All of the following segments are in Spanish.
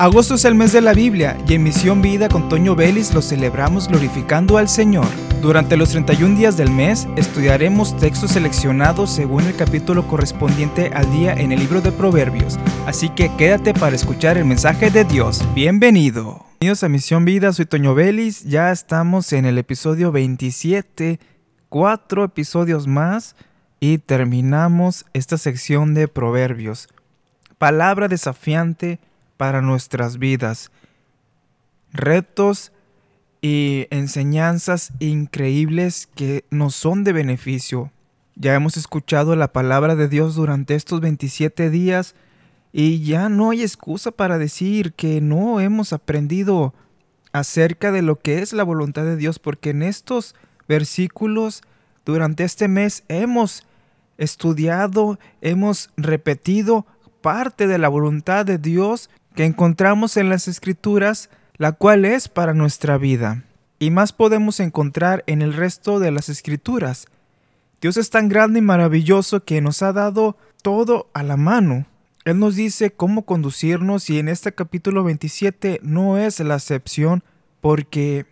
Agosto es el mes de la Biblia y en Misión Vida con Toño Vélez lo celebramos glorificando al Señor. Durante los 31 días del mes estudiaremos textos seleccionados según el capítulo correspondiente al día en el libro de Proverbios, así que quédate para escuchar el mensaje de Dios. Bienvenido. Bienvenidos a Misión Vida, soy Toño Vélez, ya estamos en el episodio 27, cuatro episodios más y terminamos esta sección de Proverbios. Palabra desafiante para nuestras vidas. Retos y enseñanzas increíbles que nos son de beneficio. Ya hemos escuchado la palabra de Dios durante estos 27 días y ya no hay excusa para decir que no hemos aprendido acerca de lo que es la voluntad de Dios, porque en estos versículos durante este mes hemos estudiado, hemos repetido parte de la voluntad de Dios que encontramos en las escrituras, la cual es para nuestra vida. Y más podemos encontrar en el resto de las escrituras. Dios es tan grande y maravilloso que nos ha dado todo a la mano. Él nos dice cómo conducirnos y en este capítulo 27 no es la excepción porque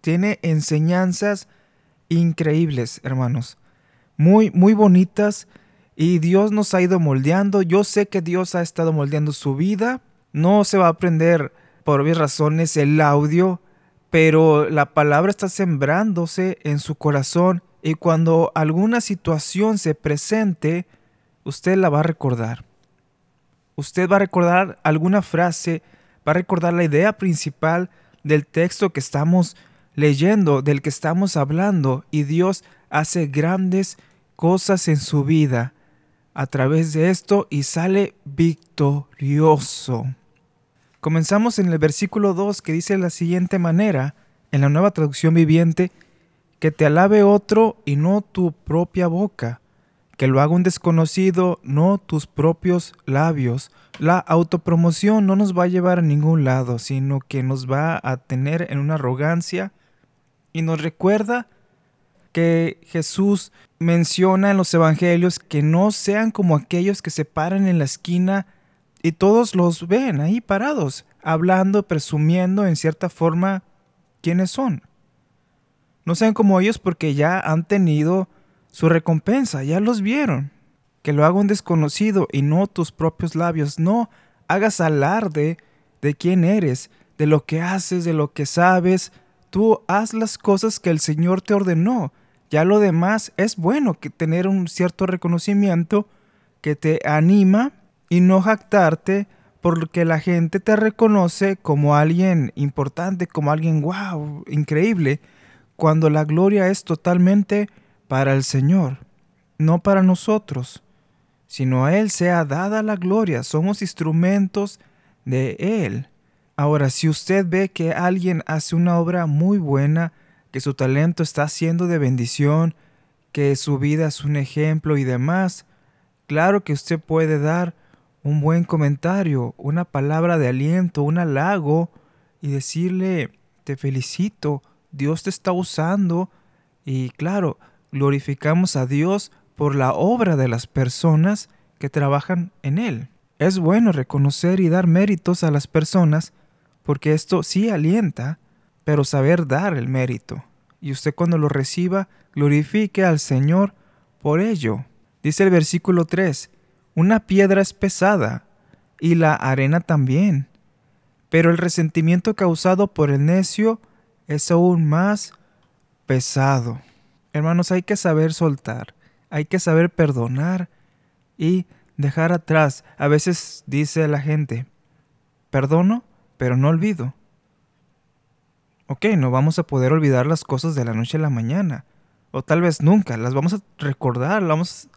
tiene enseñanzas increíbles, hermanos. Muy, muy bonitas y Dios nos ha ido moldeando. Yo sé que Dios ha estado moldeando su vida no se va a aprender por obvias razones el audio, pero la palabra está sembrándose en su corazón y cuando alguna situación se presente, usted la va a recordar. Usted va a recordar alguna frase, va a recordar la idea principal del texto que estamos leyendo, del que estamos hablando, y Dios hace grandes cosas en su vida a través de esto y sale victorioso. Comenzamos en el versículo 2 que dice de la siguiente manera, en la nueva traducción viviente, que te alabe otro y no tu propia boca, que lo haga un desconocido, no tus propios labios. La autopromoción no nos va a llevar a ningún lado, sino que nos va a tener en una arrogancia y nos recuerda que Jesús menciona en los evangelios que no sean como aquellos que se paran en la esquina y todos los ven ahí parados, hablando, presumiendo en cierta forma quiénes son. No sean como ellos porque ya han tenido su recompensa, ya los vieron. Que lo haga un desconocido y no tus propios labios. No hagas alarde de quién eres, de lo que haces, de lo que sabes. Tú haz las cosas que el Señor te ordenó. Ya lo demás es bueno que tener un cierto reconocimiento que te anima y no jactarte porque la gente te reconoce como alguien importante, como alguien wow, increíble, cuando la gloria es totalmente para el Señor, no para nosotros, sino a Él sea dada la gloria, somos instrumentos de Él. Ahora, si usted ve que alguien hace una obra muy buena, que su talento está siendo de bendición, que su vida es un ejemplo y demás, claro que usted puede dar un buen comentario, una palabra de aliento, un halago y decirle, te felicito, Dios te está usando y claro, glorificamos a Dios por la obra de las personas que trabajan en Él. Es bueno reconocer y dar méritos a las personas porque esto sí alienta, pero saber dar el mérito. Y usted cuando lo reciba, glorifique al Señor por ello. Dice el versículo 3, una piedra es pesada y la arena también, pero el resentimiento causado por el necio es aún más pesado. Hermanos, hay que saber soltar, hay que saber perdonar y dejar atrás. A veces dice la gente, perdono, pero no olvido. Ok, no vamos a poder olvidar las cosas de la noche a la mañana, o tal vez nunca, las vamos a recordar, las vamos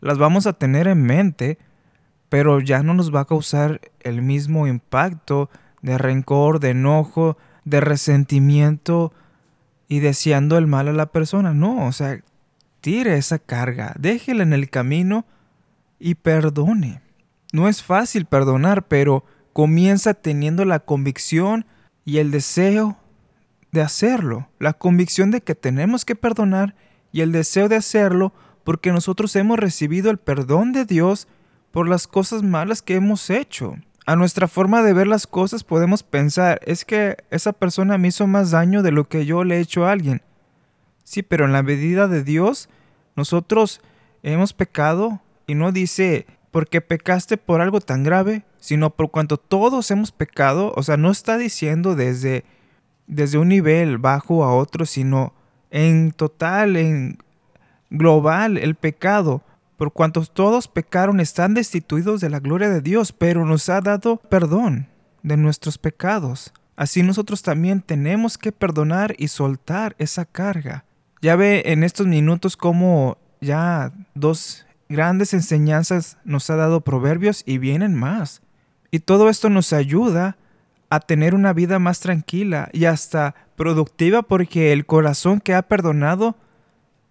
las vamos a tener en mente, pero ya no nos va a causar el mismo impacto de rencor, de enojo, de resentimiento y deseando el mal a la persona. No, o sea, tire esa carga, déjela en el camino y perdone. No es fácil perdonar, pero comienza teniendo la convicción y el deseo de hacerlo, la convicción de que tenemos que perdonar y el deseo de hacerlo porque nosotros hemos recibido el perdón de Dios por las cosas malas que hemos hecho. a nuestra forma de ver las cosas podemos pensar, es que esa persona me hizo más daño de lo que yo le he hecho a alguien. Sí, pero en la medida de Dios, nosotros hemos pecado y no dice porque pecaste por algo tan grave, sino por cuanto todos hemos pecado, o sea, no está diciendo desde, desde un nivel bajo a otro, sino en total, en global, el pecado por cuantos todos pecaron están destituidos de la gloria de Dios, pero nos ha dado perdón de nuestros pecados. Así nosotros también tenemos que perdonar y soltar esa carga. Ya ve en estos minutos cómo ya dos grandes enseñanzas nos ha dado Proverbios y vienen más. Y todo esto nos ayuda a tener una vida más tranquila y hasta productiva porque el corazón que ha perdonado,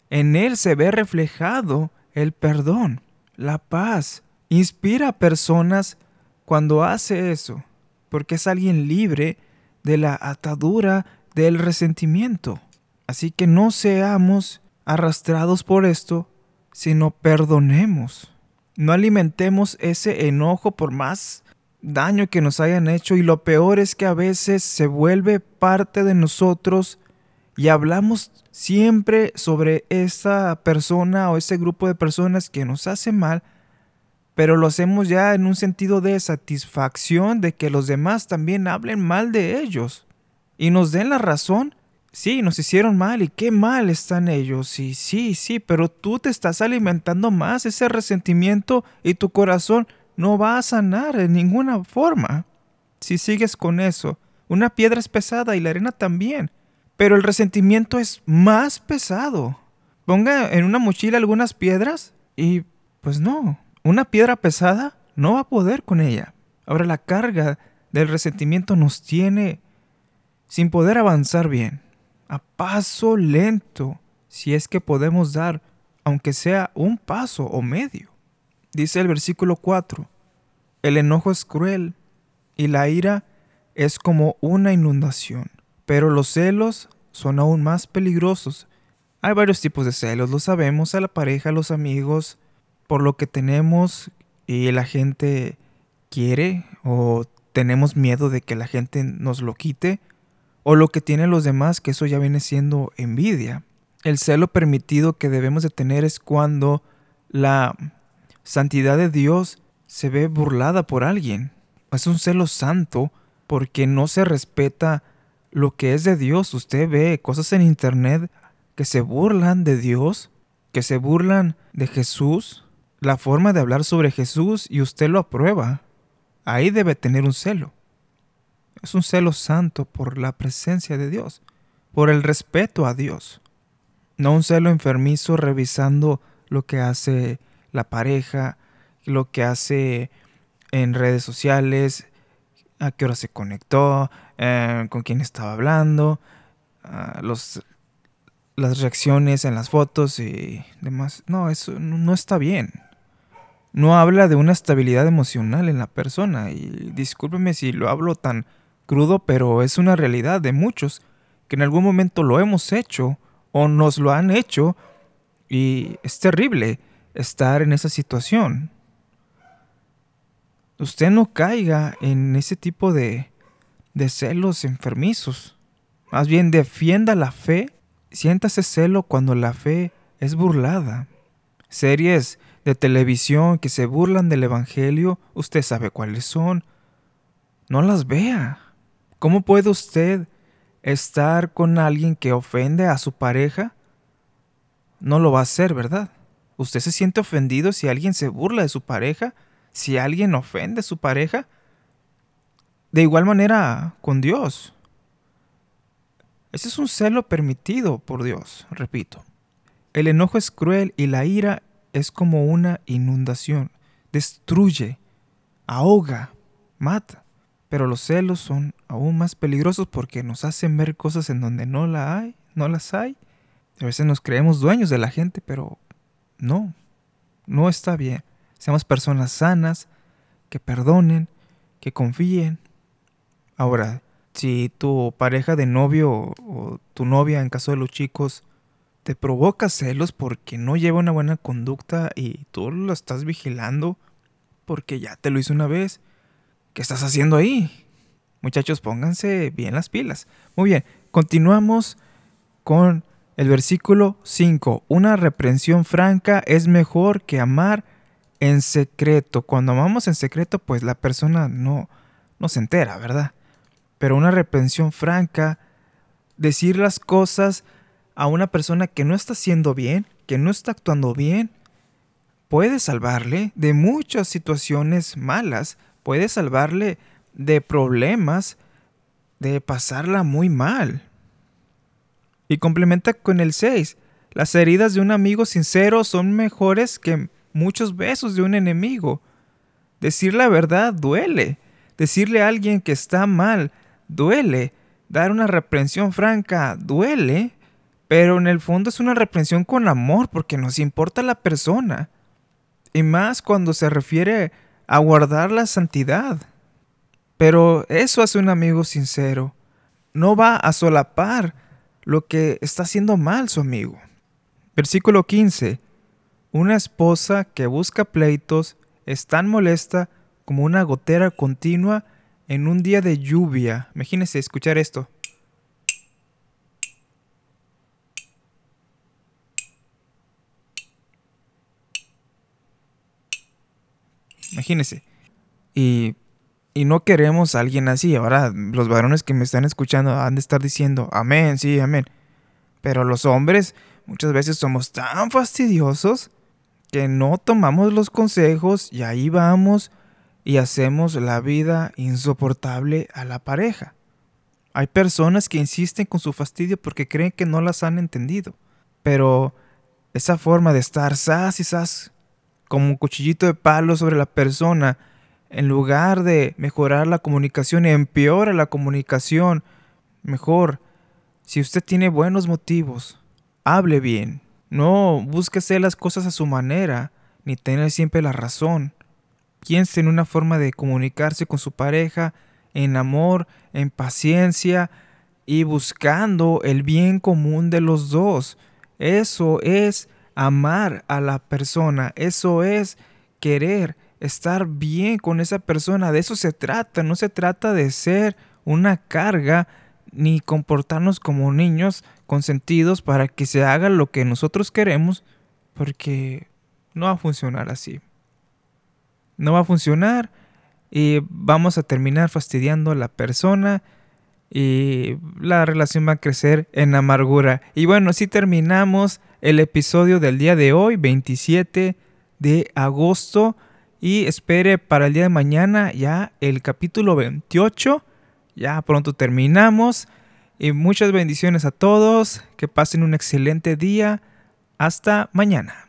en él se ve reflejado el perdón, la paz. Inspira a personas cuando hace eso, porque es alguien libre de la atadura del resentimiento. Así que no seamos arrastrados por esto, sino perdonemos. No alimentemos ese enojo por más daño que nos hayan hecho y lo peor es que a veces se vuelve parte de nosotros y hablamos siempre sobre esa persona o ese grupo de personas que nos hace mal, pero lo hacemos ya en un sentido de satisfacción de que los demás también hablen mal de ellos y nos den la razón. Sí, nos hicieron mal y qué mal están ellos. Sí, sí, sí, pero tú te estás alimentando más ese resentimiento y tu corazón no va a sanar de ninguna forma. Si sigues con eso, una piedra es pesada y la arena también. Pero el resentimiento es más pesado. Ponga en una mochila algunas piedras y pues no, una piedra pesada no va a poder con ella. Ahora la carga del resentimiento nos tiene sin poder avanzar bien, a paso lento, si es que podemos dar, aunque sea un paso o medio. Dice el versículo 4, el enojo es cruel y la ira es como una inundación. Pero los celos son aún más peligrosos. Hay varios tipos de celos, lo sabemos, a la pareja, a los amigos, por lo que tenemos y la gente quiere o tenemos miedo de que la gente nos lo quite, o lo que tienen los demás, que eso ya viene siendo envidia. El celo permitido que debemos de tener es cuando la santidad de Dios se ve burlada por alguien. Es un celo santo porque no se respeta lo que es de Dios. Usted ve cosas en internet que se burlan de Dios, que se burlan de Jesús, la forma de hablar sobre Jesús y usted lo aprueba. Ahí debe tener un celo. Es un celo santo por la presencia de Dios, por el respeto a Dios. No un celo enfermizo revisando lo que hace la pareja, lo que hace en redes sociales, a qué hora se conectó, eh, con quién estaba hablando, ah, las reacciones en las fotos y demás. No, eso no está bien. No habla de una estabilidad emocional en la persona. Y discúlpeme si lo hablo tan crudo, pero es una realidad de muchos que en algún momento lo hemos hecho o nos lo han hecho y es terrible estar en esa situación usted no caiga en ese tipo de, de celos enfermizos. Más bien defienda la fe, siéntase celo cuando la fe es burlada. Series de televisión que se burlan del Evangelio, usted sabe cuáles son. No las vea. ¿Cómo puede usted estar con alguien que ofende a su pareja? No lo va a hacer, ¿verdad? ¿Usted se siente ofendido si alguien se burla de su pareja? si alguien ofende a su pareja, de igual manera con Dios. Ese es un celo permitido por Dios, repito. El enojo es cruel y la ira es como una inundación. Destruye, ahoga, mata. Pero los celos son aún más peligrosos porque nos hacen ver cosas en donde no la hay, no las hay. A veces nos creemos dueños de la gente, pero no, no está bien. Seamos personas sanas, que perdonen, que confíen. Ahora, si tu pareja de novio o tu novia, en caso de los chicos, te provoca celos porque no lleva una buena conducta y tú lo estás vigilando porque ya te lo hizo una vez, ¿qué estás haciendo ahí? Muchachos, pónganse bien las pilas. Muy bien, continuamos con el versículo 5. Una reprensión franca es mejor que amar en secreto. Cuando amamos en secreto, pues la persona no, no se entera, ¿verdad? Pero una reprensión franca, decir las cosas a una persona que no está haciendo bien, que no está actuando bien, puede salvarle de muchas situaciones malas, puede salvarle de problemas, de pasarla muy mal. Y complementa con el 6. Las heridas de un amigo sincero son mejores que muchos besos de un enemigo. Decir la verdad duele. Decirle a alguien que está mal duele. Dar una reprensión franca duele. Pero en el fondo es una reprensión con amor porque nos importa la persona. Y más cuando se refiere a guardar la santidad. Pero eso hace un amigo sincero. No va a solapar lo que está haciendo mal su amigo. Versículo 15. Una esposa que busca pleitos es tan molesta como una gotera continua en un día de lluvia. Imagínense escuchar esto. Imagínense. Y, y, no queremos a alguien así. Ahora, los varones que me están escuchando han de estar diciendo, amén, sí, amén. Pero los hombres muchas veces somos tan fastidiosos que no tomamos los consejos y ahí vamos y hacemos la vida insoportable a la pareja. Hay personas que insisten con su fastidio porque creen que no las han entendido. Pero esa forma de estar sas y sas como un cuchillito de palo sobre la persona, en lugar de mejorar la comunicación, empeora la comunicación. Mejor, si usted tiene buenos motivos, hable bien, no busque hacer las cosas a su manera, ni tener siempre la razón. Piense en una forma de comunicarse con su pareja, en amor, en paciencia y buscando el bien común de los dos. Eso es amar a la persona, eso es querer estar bien con esa persona, de eso se trata, no se trata de ser una carga ni comportarnos como niños consentidos para que se haga lo que nosotros queremos, porque no va a funcionar así. No va a funcionar y vamos a terminar fastidiando a la persona y la relación va a crecer en amargura. Y bueno, así terminamos el episodio del día de hoy, 27 de agosto. Y espere para el día de mañana ya el capítulo 28. Ya pronto terminamos. Y muchas bendiciones a todos. Que pasen un excelente día. Hasta mañana.